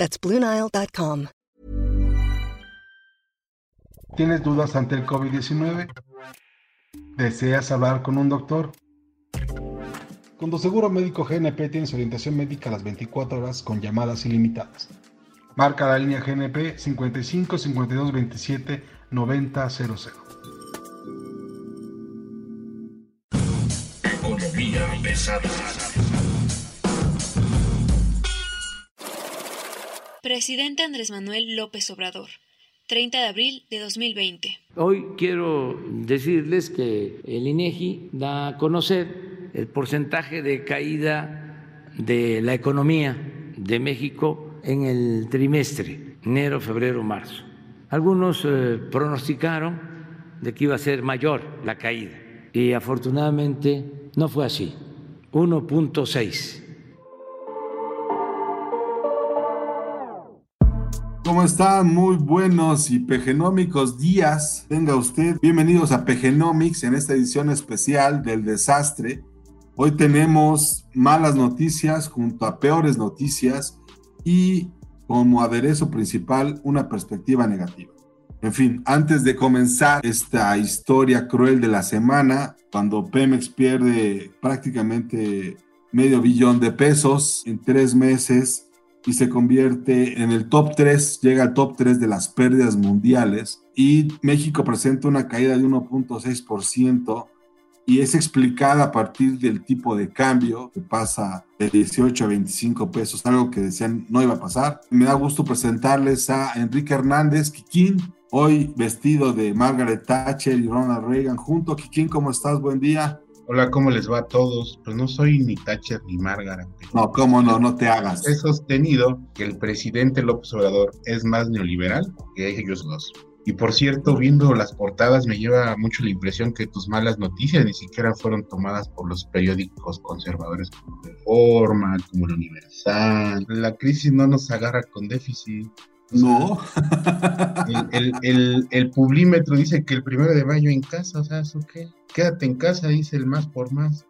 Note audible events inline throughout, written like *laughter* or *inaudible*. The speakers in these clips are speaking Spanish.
That's BlueNile.com. ¿Tienes dudas ante el COVID-19? ¿Deseas hablar con un doctor? Con tu seguro médico GNP tienes orientación médica a las 24 horas con llamadas ilimitadas. Marca la línea GNP 55 52 27 90 00. Economía pesada. Presidente Andrés Manuel López Obrador, 30 de abril de 2020. Hoy quiero decirles que el INEGI da a conocer el porcentaje de caída de la economía de México en el trimestre, enero, febrero, marzo. Algunos eh, pronosticaron de que iba a ser mayor la caída y afortunadamente no fue así, 1.6 ¿Cómo están? Muy buenos y pegenómicos días. Tenga usted. Bienvenidos a Pegenomics en esta edición especial del desastre. Hoy tenemos malas noticias junto a peores noticias y como aderezo principal una perspectiva negativa. En fin, antes de comenzar esta historia cruel de la semana, cuando Pemex pierde prácticamente medio billón de pesos en tres meses y se convierte en el top 3, llega al top 3 de las pérdidas mundiales y México presenta una caída de 1.6% y es explicada a partir del tipo de cambio que pasa de 18 a 25 pesos, algo que decían no iba a pasar. Me da gusto presentarles a Enrique Hernández Kikín, hoy vestido de Margaret Thatcher y Ronald Reagan junto. Kikín, ¿cómo estás? Buen día. Hola, ¿cómo les va a todos? Pues no soy ni Thatcher ni Margaret. No, ¿cómo no? No te hagas. He sostenido que el presidente López Obrador es más neoliberal que ellos dos. Y por cierto, viendo las portadas me lleva mucho la impresión que tus malas noticias ni siquiera fueron tomadas por los periódicos conservadores como Reforma, como el Universal. La crisis no nos agarra con déficit. No. *laughs* El, el, el, publímetro dice que el primero de mayo en casa, o sea, ¿eso qué? Quédate en casa, dice el más por más.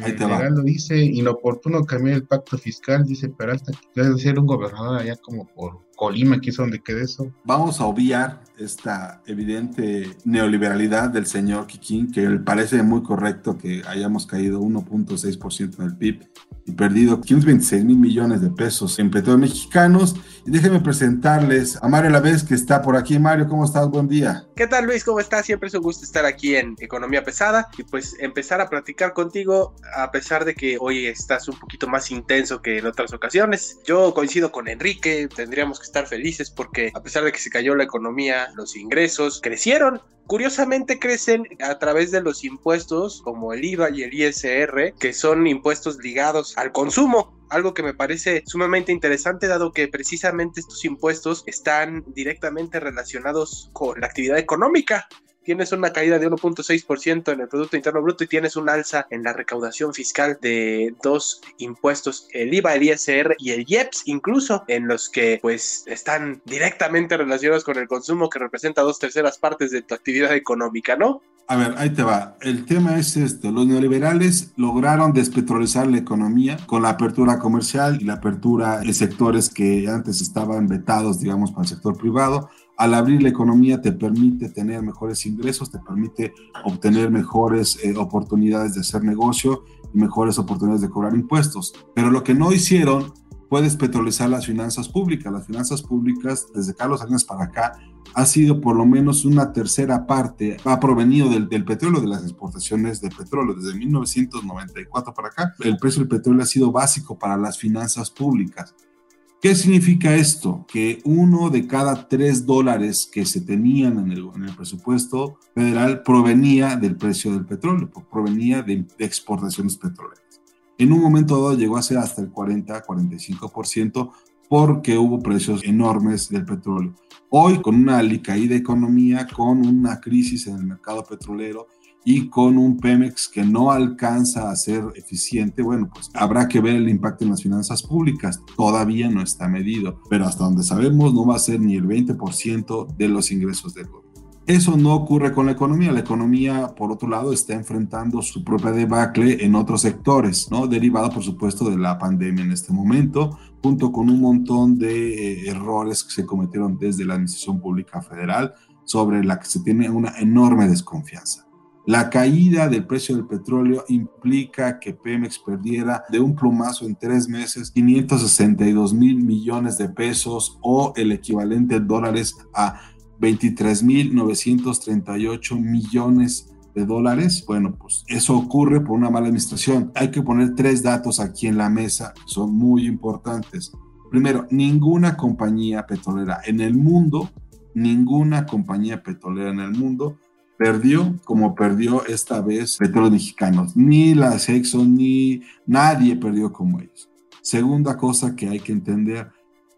Ahí te el va. lo dice, inoportuno cambiar el pacto fiscal, dice Peralta, que debe ser un gobernador allá como por Colima, que es donde quede eso. Vamos a obviar esta evidente neoliberalidad del señor Kikín, que le parece muy correcto que hayamos caído 1.6% del PIB y perdido 526 mil millones de pesos en petróleo mexicanos. Y déjenme presentarles a Mario Lavés, que está por aquí. Mario, ¿cómo estás? Buen día. ¿Qué tal, Luis? ¿Cómo estás? Siempre es un gusto estar aquí en Economía Pesada y pues empezar a platicar contigo, a pesar de que hoy estás un poquito más intenso que en otras ocasiones. Yo coincido con Enrique, tendríamos que estar felices porque a pesar de que se cayó la economía, los ingresos crecieron. Curiosamente crecen a través de los impuestos como el IVA y el ISR, que son impuestos ligados al consumo, algo que me parece sumamente interesante dado que precisamente estos impuestos están directamente relacionados con la actividad económica tienes una caída de 1.6% en el Producto Interno Bruto y tienes un alza en la recaudación fiscal de dos impuestos, el IVA, el ISR y el IEPS, incluso en los que pues están directamente relacionados con el consumo que representa dos terceras partes de tu actividad económica, ¿no? A ver, ahí te va. El tema es esto. Los neoliberales lograron despetrolizar la economía con la apertura comercial y la apertura de sectores que antes estaban vetados, digamos, para el sector privado al abrir la economía te permite tener mejores ingresos, te permite obtener mejores eh, oportunidades de hacer negocio y mejores oportunidades de cobrar impuestos. Pero lo que no hicieron fue despetrolizar las finanzas públicas. Las finanzas públicas, desde Carlos Salinas para acá, ha sido por lo menos una tercera parte, ha provenido del, del, petróleo, de las exportaciones de petróleo. Desde 1994 para acá, el precio del petróleo ha sido básico para las finanzas públicas. ¿Qué significa esto? Que uno de cada tres dólares que se tenían en el, en el, presupuesto federal provenía del precio del petróleo, provenía de, de, exportaciones petroleras. En un momento dado llegó a ser hasta el 40-45% porque hubo precios enormes del petróleo. Hoy, con una alicaída economía, con una crisis en el mercado petrolero y con un Pemex que no alcanza a ser eficiente, bueno, pues habrá que ver el impacto en las finanzas públicas. Todavía no está medido, pero hasta donde sabemos no va a ser ni el 20% de los ingresos del gobierno. Eso no ocurre con la economía. La economía, por otro lado, está enfrentando su propia debacle en otros sectores, ¿no? Derivado, por supuesto, de la pandemia en este momento, junto con un montón de eh, errores que se cometieron desde la Administración Pública Federal, sobre la que se tiene una enorme desconfianza. La caída del precio del petróleo implica que Pemex perdiera de un plumazo en tres meses 562 mil millones de pesos o el equivalente en dólares a 23.938 millones de dólares. Bueno, pues eso ocurre por una mala administración. Hay que poner tres datos aquí en la mesa son muy importantes. Primero, ninguna compañía petrolera en el mundo, ninguna compañía petrolera en el mundo perdió como perdió esta vez Petróleos Mexicanos. Ni la Exxon ni nadie perdió como ellos. Segunda cosa que hay que entender,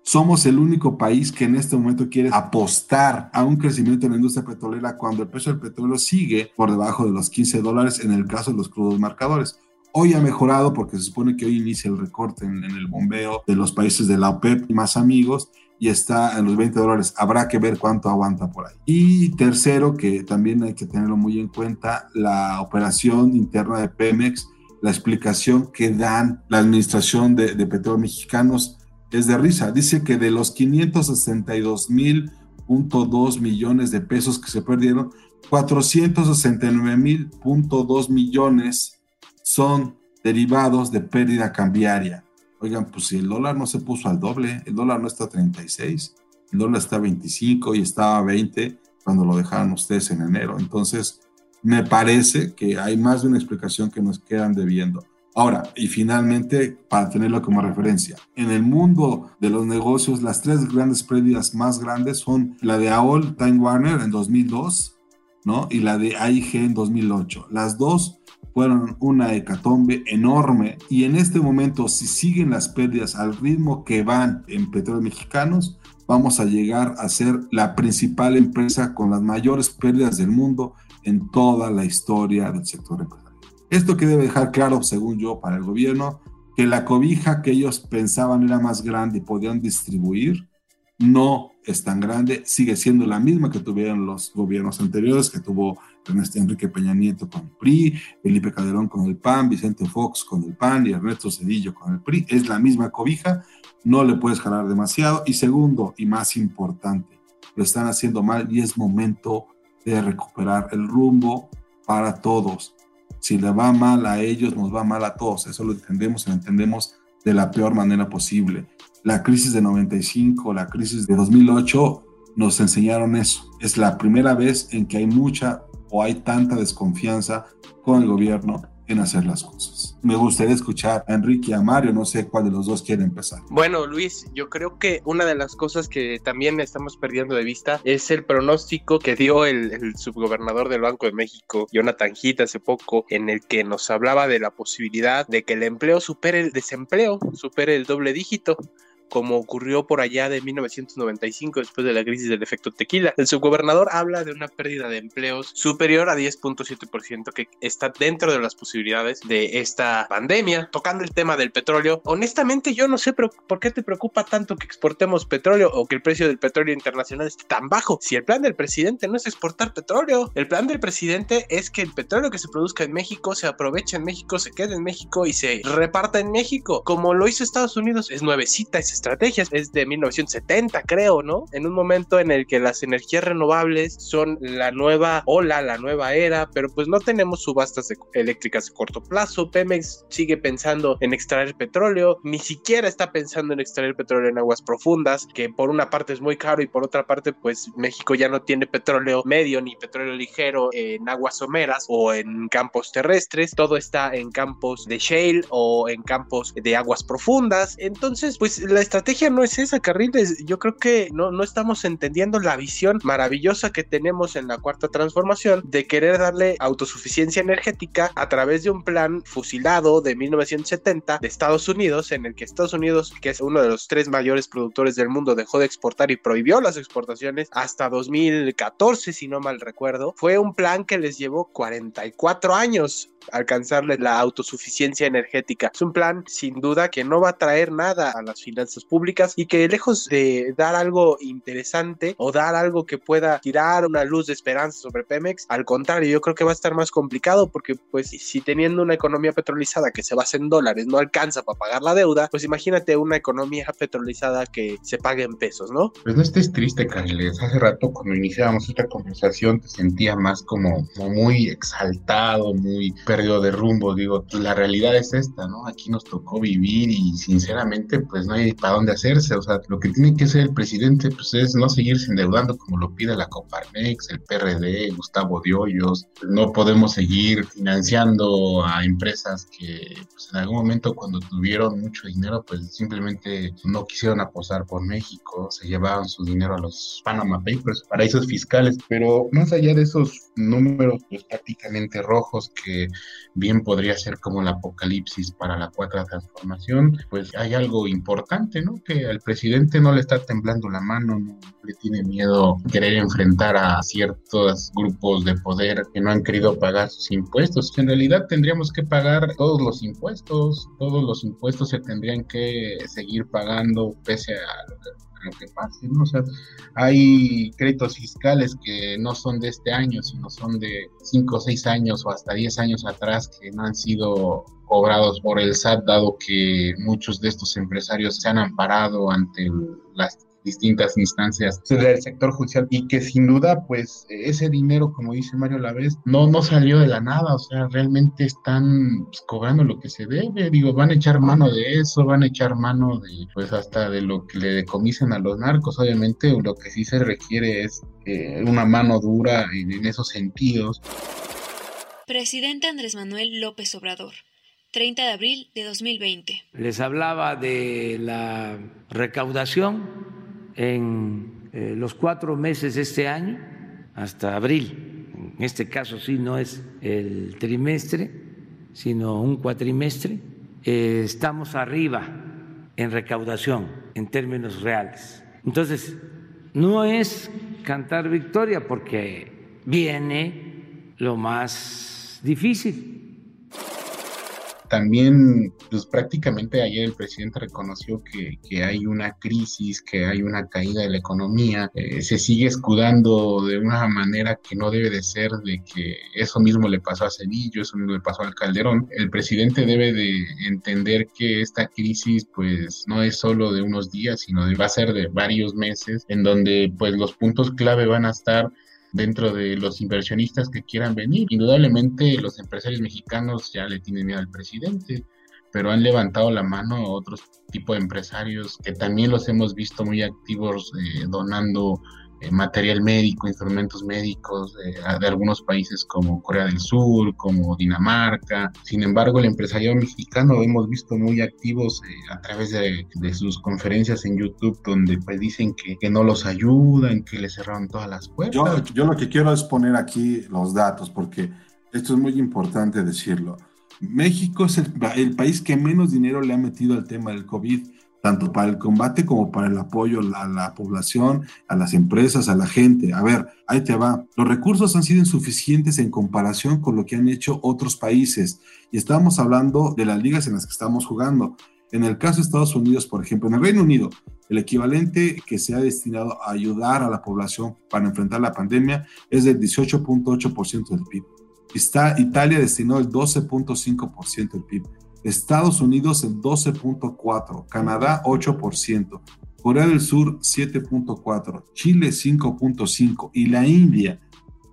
somos el único país que en este momento quiere apostar a un crecimiento en la industria petrolera cuando el precio del petróleo sigue por debajo de los 15 dólares en el caso de los crudos marcadores. Hoy ha mejorado porque se supone que hoy inicia el recorte en, el bombeo de los países de la OPEP y más amigos y está en los 20 dólares. Habrá que ver cuánto aguanta por ahí. Y tercero, que también hay que tenerlo muy en cuenta, la operación interna de Pemex, la explicación que dan la administración de, de petróleos mexicanos es de risa. Dice que de los 562 mil millones de pesos que se perdieron, 469 mil millones son derivados de pérdida cambiaria. Oigan, pues si el dólar no se puso al doble, el dólar no está a 36, el dólar está a 25 y estaba a 20 cuando lo dejaron ustedes en enero. Entonces, me parece que hay más de una explicación que nos quedan debiendo. Ahora, y finalmente, para tenerlo como referencia, en el mundo de los negocios, las tres grandes pérdidas más grandes son la de AOL Time Warner en 2002, ¿no? Y la de AIG en 2008. Las dos fueron una hecatombe enorme y en este momento, si siguen las pérdidas al ritmo que van en petróleos mexicanos, vamos a llegar a ser la principal empresa con las mayores pérdidas del mundo en toda la historia del sector empresarial. Esto que debe dejar claro, según yo, para el gobierno, que la cobija que ellos pensaban era más grande y podían distribuir, no es tan grande, sigue siendo la misma que tuvieron los gobiernos anteriores, que tuvo Ernesto Enrique Peña Nieto con el PRI, Felipe Calderón con el PAN, Vicente Fox con el PAN y Ernesto Cedillo con el PRI. Es la misma cobija, no le puedes jalar demasiado. Y segundo, y más importante, lo están haciendo mal y es momento de recuperar el rumbo para todos. Si le va mal a ellos, nos va mal a todos. Eso lo entendemos y lo entendemos de la peor manera posible. La crisis de 95, la crisis de 2008 nos enseñaron eso. Es la primera vez en que hay mucha o hay tanta desconfianza con el gobierno en hacer las cosas. Me gustaría escuchar a Enrique y a Mario, no sé cuál de los dos quiere empezar. Bueno, Luis, yo creo que una de las cosas que también estamos perdiendo de vista es el pronóstico que dio el, subgobernador del Banco de México, Jonathan Heath, hace poco, en el que nos hablaba de la posibilidad de que el empleo supere el desempleo, supere el doble dígito como ocurrió por allá de 1995 después de la crisis del efecto tequila. El subgobernador habla de una pérdida de empleos superior a 10.7% que está dentro de las posibilidades de esta pandemia. Tocando el tema del petróleo, honestamente yo no sé por qué te preocupa tanto que exportemos petróleo o que el precio del petróleo internacional esté tan bajo. Si el plan del presidente no es exportar petróleo, el plan del presidente es que el petróleo que se produzca en México se aproveche en México, se quede en México y se reparta en México, como lo hizo Estados Unidos. Es nuevecita, estrategias, es de 1970 creo, ¿no? En un momento en el que las energías renovables son la nueva ola, la nueva era, pero pues no tenemos subastas eléctricas de corto plazo, Pemex sigue pensando en extraer petróleo, ni siquiera está pensando en extraer petróleo en aguas profundas, que por una parte es muy caro y por otra parte pues México ya no tiene petróleo medio ni petróleo ligero en aguas someras o en campos terrestres, todo está en campos de shale o en campos de aguas profundas, entonces pues la estrategia no es esa, Carriles. Yo creo que no, no estamos entendiendo la visión maravillosa que tenemos en la cuarta transformación de querer darle autosuficiencia energética a través de un plan fusilado de 1970 de Estados Unidos, en el que Estados Unidos, que es uno de los tres mayores productores del mundo, dejó de exportar y prohibió las exportaciones hasta 2014, si no mal recuerdo. Fue un plan que les llevó 44 años alcanzarle la autosuficiencia energética. Es un plan sin duda que no va a traer nada a las finanzas públicas y que lejos de dar algo interesante o dar algo que pueda tirar una luz de esperanza sobre Pemex, al contrario, yo creo que va a estar más complicado porque pues si teniendo una economía petrolizada que se basa en dólares no alcanza para pagar la deuda, pues imagínate una economía petrolizada que se pague en pesos, ¿no? Pues no estés triste, Carles. Hace rato cuando iniciábamos esta conversación te sentía más como, como muy exaltado, muy perdido de rumbo, digo, la realidad es esta, ¿no? Aquí nos tocó vivir y sinceramente pues no hay para dónde hacerse, o sea, lo que tiene que hacer el presidente pues es no seguirse endeudando como lo pide la Coparmex, el PRD, Gustavo Diollos, no podemos seguir financiando a empresas que pues, en algún momento cuando tuvieron mucho dinero pues simplemente no quisieron apostar por México, se llevaban su dinero a los Panama Papers, paraísos fiscales, pero más allá de esos números pues prácticamente rojos que bien podría ser como el apocalipsis para la cuarta transformación, pues hay algo importante, ¿no? Que al presidente no le está temblando la mano, no le tiene miedo querer enfrentar a ciertos grupos de poder que no han querido pagar sus impuestos. En realidad tendríamos que pagar todos los impuestos, todos los impuestos se tendrían que seguir pagando pese a lo que pase, ¿no? O sea, hay créditos fiscales que no son de este año, sino son de 5 o 6 años o hasta 10 años atrás que no han sido cobrados por el SAT, dado que muchos de estos empresarios se han amparado ante las distintas instancias del sector judicial y que sin duda pues ese dinero como dice Mario Lavés no no salió de la nada o sea realmente están pues, cobrando lo que se debe digo van a echar mano de eso van a echar mano de pues hasta de lo que le decomisen a los narcos obviamente lo que sí se requiere es eh, una mano dura en, en esos sentidos Presidente Andrés Manuel López Obrador 30 de abril de 2020. Les hablaba de la recaudación en eh, los cuatro meses de este año, hasta abril, en este caso sí no es el trimestre, sino un cuatrimestre, eh, estamos arriba en recaudación en términos reales. Entonces, no es cantar victoria porque viene lo más difícil también, pues prácticamente ayer el presidente reconoció que, que, hay una crisis, que hay una caída de la economía, eh, se sigue escudando de una manera que no debe de ser, de que eso mismo le pasó a Cedillo, eso mismo le pasó al Calderón. El presidente debe de entender que esta crisis pues no es solo de unos días, sino de, va a ser de varios meses, en donde pues los puntos clave van a estar dentro de los inversionistas que quieran venir. Indudablemente los empresarios mexicanos ya le tienen miedo al presidente, pero han levantado la mano a otros tipos de empresarios que también los hemos visto muy activos eh, donando material médico, instrumentos médicos de, algunos países como Corea del Sur, como Dinamarca. Sin embargo, el empresariado mexicano hemos visto muy activos eh, a través de, de, sus conferencias en YouTube, donde pues dicen que, que, no los ayudan, que les cerraron todas las puertas. Yo, yo lo que quiero es poner aquí los datos, porque esto es muy importante decirlo. México es el, el país que menos dinero le ha metido al tema del COVID tanto para el combate como para el apoyo a la población, a las empresas, a la gente. A ver, ahí te va. Los recursos han sido insuficientes en comparación con lo que han hecho otros países. Y estamos hablando de las ligas en las que estamos jugando. En el caso de Estados Unidos, por ejemplo, en el Reino Unido, el equivalente que se ha destinado a ayudar a la población para enfrentar la pandemia es del 18.8% del PIB. Está, Italia destinó el 12.5% del PIB. Estados Unidos el 12.4%, Canadá 8%, Corea del Sur 7.4%, Chile 5.5% y la India,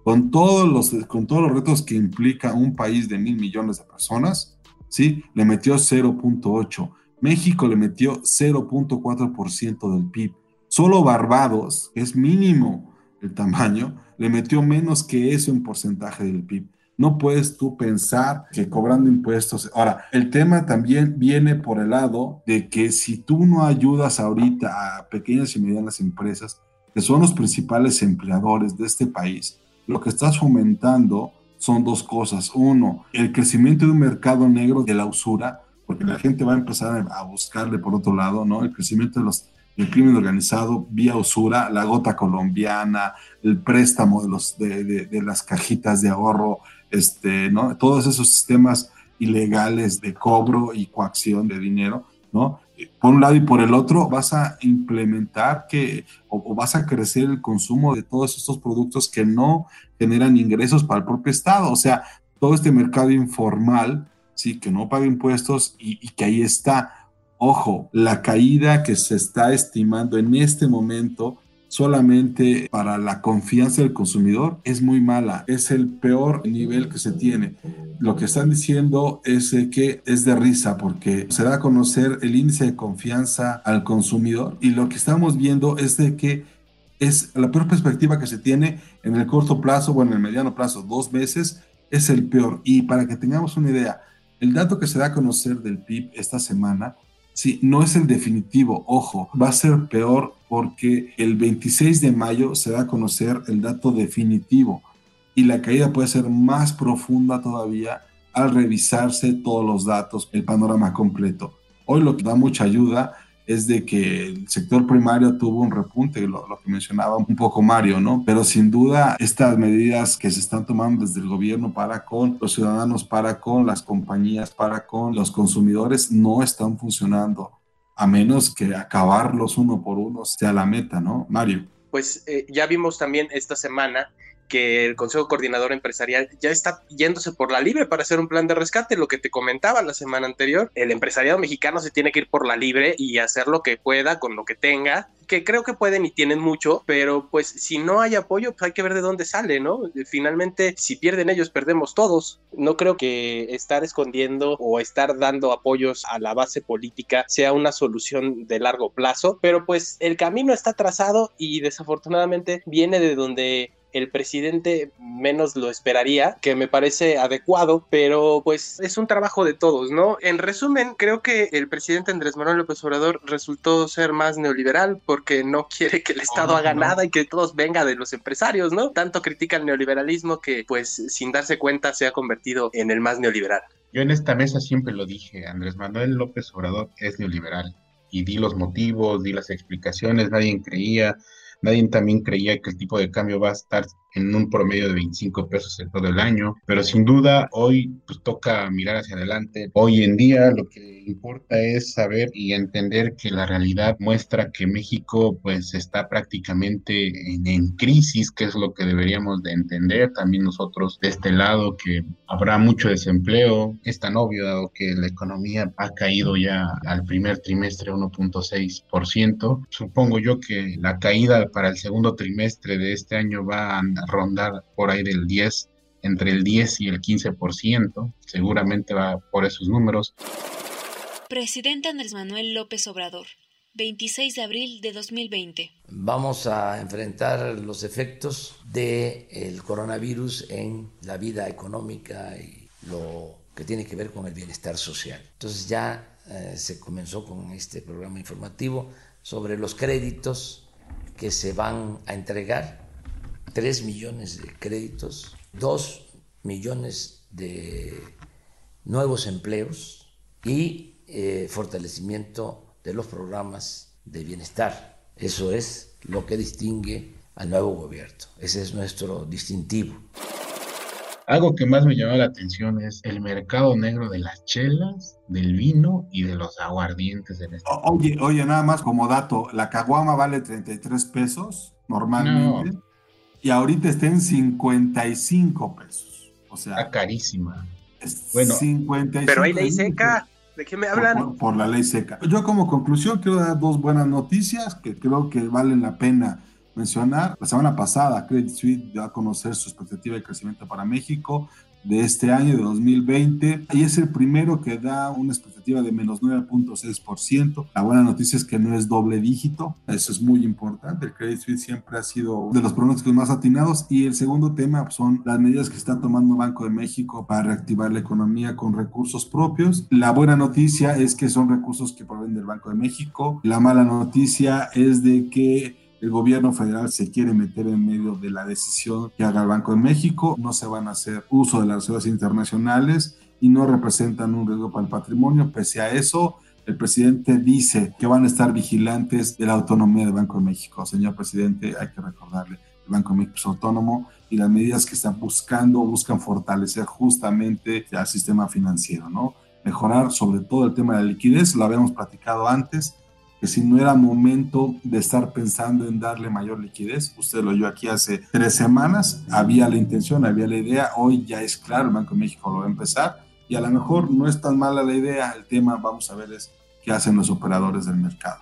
con todos, los, con todos los retos que implica un país de mil millones de personas, ¿sí? le metió 0.8%. México le metió 0.4% del PIB. Solo Barbados, que es mínimo el tamaño, le metió menos que eso en porcentaje del PIB. No puedes tú pensar que cobrando impuestos. Ahora, el tema también viene por el lado de que si tú no ayudas ahorita a pequeñas y medianas empresas, que son los principales empleadores de este país, lo que estás fomentando son dos cosas. Uno, el crecimiento de un mercado negro de la usura, porque la gente va a empezar a buscarle por otro lado, ¿no? El crecimiento de los el crimen organizado vía usura, la gota colombiana, el préstamo de, los, de, de, las cajitas de ahorro, este, ¿no? Todos esos sistemas ilegales de cobro y coacción de dinero, ¿no? Por un lado y por el otro vas a implementar que o, vas a crecer el consumo de todos estos productos que no generan ingresos para el propio Estado, o sea, todo este mercado informal, sí, que no paga impuestos y, y que ahí está Ojo, la caída que se está estimando en este momento solamente para la confianza del consumidor es muy mala, es el peor nivel que se tiene. Lo que están diciendo es que es de risa porque se da a conocer el índice de confianza al consumidor y lo que estamos viendo es de que es la peor perspectiva que se tiene en el corto plazo, bueno, en el mediano plazo, dos meses, es el peor. Y para que tengamos una idea, el dato que se da a conocer del PIB esta semana Sí, no es el definitivo, ojo, va a ser peor porque el 26 de mayo se da a conocer el dato definitivo y la caída puede ser más profunda todavía al revisarse todos los datos, el panorama completo. Hoy lo que da mucha ayuda es de que el sector primario tuvo un repunte, lo, que mencionaba un poco Mario, ¿no? Pero sin duda estas medidas que se están tomando desde el gobierno para con los ciudadanos, para con las compañías, para con los consumidores, no están funcionando, a menos que acabarlos uno por uno sea la meta, ¿no? Mario. Pues eh, ya vimos también esta semana que el Consejo Coordinador Empresarial ya está yéndose por la libre para hacer un plan de rescate, lo que te comentaba la semana anterior, el empresariado mexicano se tiene que ir por la libre y hacer lo que pueda con lo que tenga, que creo que pueden y tienen mucho, pero pues si no hay apoyo, pues hay que ver de dónde sale, ¿no? Finalmente, si pierden ellos, perdemos todos. No creo que estar escondiendo o estar dando apoyos a la base política sea una solución de largo plazo, pero pues el camino está trazado y desafortunadamente viene de donde el presidente menos lo esperaría, que me parece adecuado, pero pues es un trabajo de todos, ¿no? En resumen, creo que el presidente Andrés Manuel López Obrador resultó ser más neoliberal porque no quiere que el Estado haga nada y que todos venga de los empresarios, ¿no? Tanto critica el neoliberalismo que pues sin darse cuenta se ha convertido en el más neoliberal. Yo en esta mesa siempre lo dije, Andrés Manuel López Obrador es neoliberal y di los motivos, di las explicaciones, nadie creía, Nadie también creía que el tipo de cambio va a estar en un promedio de 25 pesos en todo el año, pero sin duda hoy pues toca mirar hacia adelante. Hoy en día lo que importa es saber y entender que la realidad muestra que México pues está prácticamente en, en crisis, que es lo que deberíamos de entender también nosotros de este lado, que habrá mucho desempleo, es tan obvio dado que la economía ha caído ya al primer trimestre 1.6%, supongo yo que la caída para el segundo trimestre de este año va a rondar por ahí del 10, entre el 10 y el 15%, seguramente va por esos números. Presidente Andrés Manuel López Obrador, 26 de abril de 2020. Vamos a enfrentar los efectos del coronavirus en la vida económica y lo que tiene que ver con el bienestar social. Entonces ya eh, se comenzó con este programa informativo sobre los créditos que se van a entregar 3 millones de créditos, 2 millones de nuevos empleos y eh, fortalecimiento de los programas de bienestar. Eso es lo que distingue al nuevo gobierno. Ese es nuestro distintivo. Algo que más me llamó la atención es el mercado negro de las chelas, del vino y de los aguardientes en este Oye, oye, nada más como dato, la caguama vale 33 pesos normalmente y ahorita está en 55 pesos. O sea, está carísima. bueno, pero hay ley seca. ¿De qué me hablan? Por, la ley seca. Yo como conclusión quiero dar dos buenas noticias que creo que valen la pena mencionar. La semana pasada Credit Suisse dio a conocer su expectativa de crecimiento para México de este año, de 2020, y es el primero que da una expectativa de menos 9.6%. La buena noticia es que no es doble dígito, eso es muy importante. El Credit Suisse siempre ha sido de los pronósticos más atinados. Y el segundo tema son las medidas que está tomando Banco de México para reactivar la economía con recursos propios. La buena noticia es que son recursos que provienen del Banco de México. La mala noticia es de que el gobierno federal se quiere meter en medio de la decisión que haga el Banco de México, no se van a hacer uso de las reservas internacionales y no representan un riesgo para el patrimonio. Pese a eso, el presidente dice que van a estar vigilantes de la autonomía del Banco de México. Señor presidente, hay que recordarle, el Banco de México es autónomo y las medidas que están buscando buscan fortalecer justamente al sistema financiero, ¿no? Mejorar sobre todo el tema de la liquidez, lo habíamos platicado antes, que si no era momento de estar pensando en darle mayor liquidez, usted lo oyó aquí hace tres semanas, había la intención, había la idea, hoy ya es claro, el Banco de México lo va a empezar y a lo mejor no es tan mala la idea, el tema vamos a ver es qué hacen los operadores del mercado.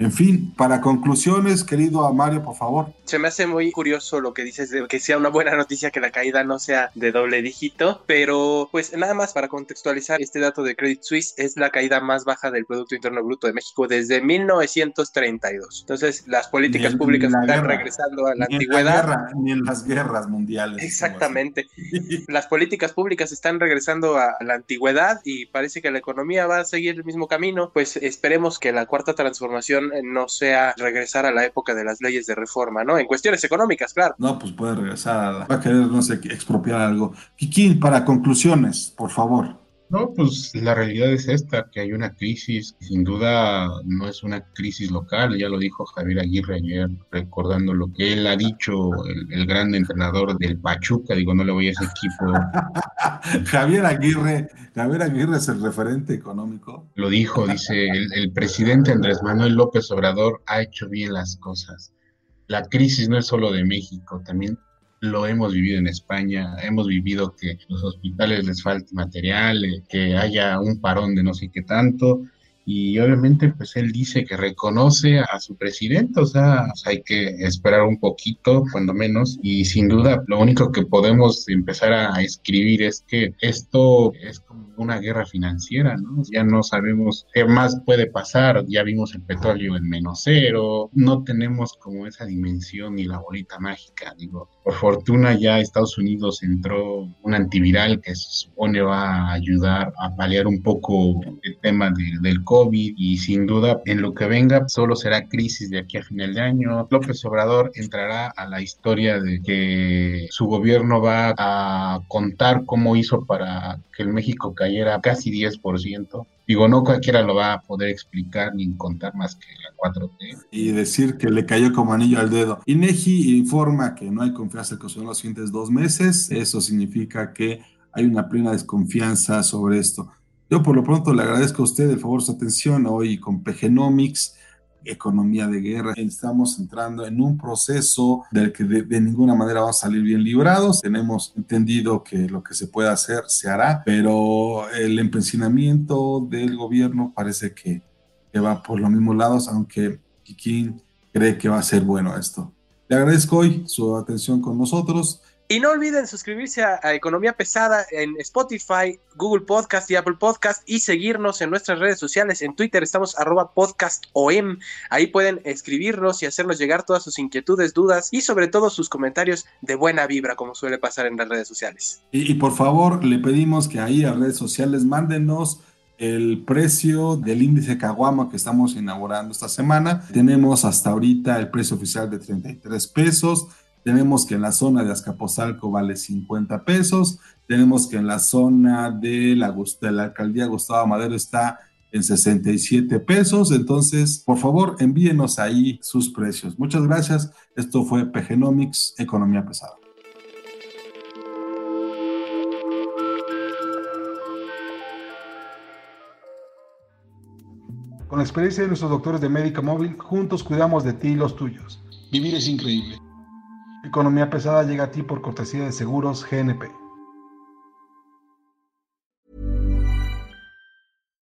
En fin, para conclusiones, querido Mario, por favor. Se me hace muy curioso lo que dices de que sea una buena noticia que la caída no sea de doble dígito, pero pues nada más para contextualizar, este dato de Credit Suisse es la caída más baja del Producto Interno Bruto de México desde 1932. Entonces, las políticas públicas están regresando a la antigüedad. ni en las guerras mundiales. Exactamente. *laughs* las políticas públicas están regresando a la antigüedad y parece que la economía va a seguir el mismo camino. Pues esperemos que la cuarta transformación no sea regresar a la época de las leyes de reforma, ¿no? En cuestiones económicas, claro. No, pues puede regresar a la... Va a querer, no sé, expropiar algo. Kikín, para conclusiones, por favor. No, pues la realidad es esta, que hay una crisis, sin duda no es una crisis local, ya lo dijo Javier Aguirre ayer, recordando lo que él ha dicho, el, gran entrenador del Pachuca, digo, no le voy a ese equipo. *laughs* Javier Aguirre, Javier Aguirre es el referente económico. Lo dijo, dice, el, el presidente Andrés Manuel López Obrador ha hecho bien las cosas. La crisis no es solo de México, también lo hemos vivido en España, hemos vivido que los hospitales les falte material, eh, que haya un parón de no sé qué tanto, y obviamente pues él dice que reconoce a su presidente, o sea, hay que esperar un poquito, cuando menos, y sin duda lo único que podemos empezar a escribir es que esto es como una guerra financiera, ¿no? Ya no sabemos qué más puede pasar, ya vimos el petróleo en menos cero, no tenemos como esa dimensión ni la bolita mágica, digo, por fortuna ya Estados Unidos entró un antiviral que se supone va a ayudar a paliar un poco el tema del COVID y sin duda en lo que venga solo será crisis de aquí a final de año. López Obrador entrará a la historia de que su gobierno va a contar cómo hizo para que el México cayera casi 10%. Digo, no cualquiera lo va a poder explicar ni contar más que la 4T. Y decir que le cayó como anillo al dedo. INEGI informa que no hay confianza en los siguientes dos meses. Eso significa que hay una plena desconfianza sobre esto. Yo por lo pronto le agradezco a usted el favor su atención hoy con PGnomics economía de guerra. Estamos entrando en un proceso del que de, ninguna manera vamos a salir bien librados. Tenemos entendido que lo que se puede hacer se hará, pero el empecinamiento del gobierno parece que, que va por los mismos lados, aunque Kikín cree que va a ser bueno esto. Le agradezco hoy su atención con nosotros. Y no olviden suscribirse a, Economía Pesada en Spotify, Google Podcast y Apple Podcast y seguirnos en nuestras redes sociales. En Twitter estamos arroba podcastom. Ahí pueden escribirnos y hacernos llegar todas sus inquietudes, dudas y sobre todo sus comentarios de buena vibra, como suele pasar en las redes sociales. Y, y por favor, le pedimos que ahí a redes sociales mándenos el precio del índice Caguama que estamos inaugurando esta semana. Tenemos hasta ahorita el precio oficial de 33 pesos. Tenemos que en la zona de Azcapotzalco vale 50 pesos. Tenemos que en la zona de la, de la alcaldía Gustavo Madero está en 67 pesos. Entonces, por favor, envíenos ahí sus precios. Muchas gracias. Esto fue PGnomics, Economía Pesada. Con la experiencia de nuestros doctores de Médica Móvil, juntos cuidamos de ti y los tuyos. Vivir es increíble. Economía pesada llega a ti por cortesía de Seguros GNP.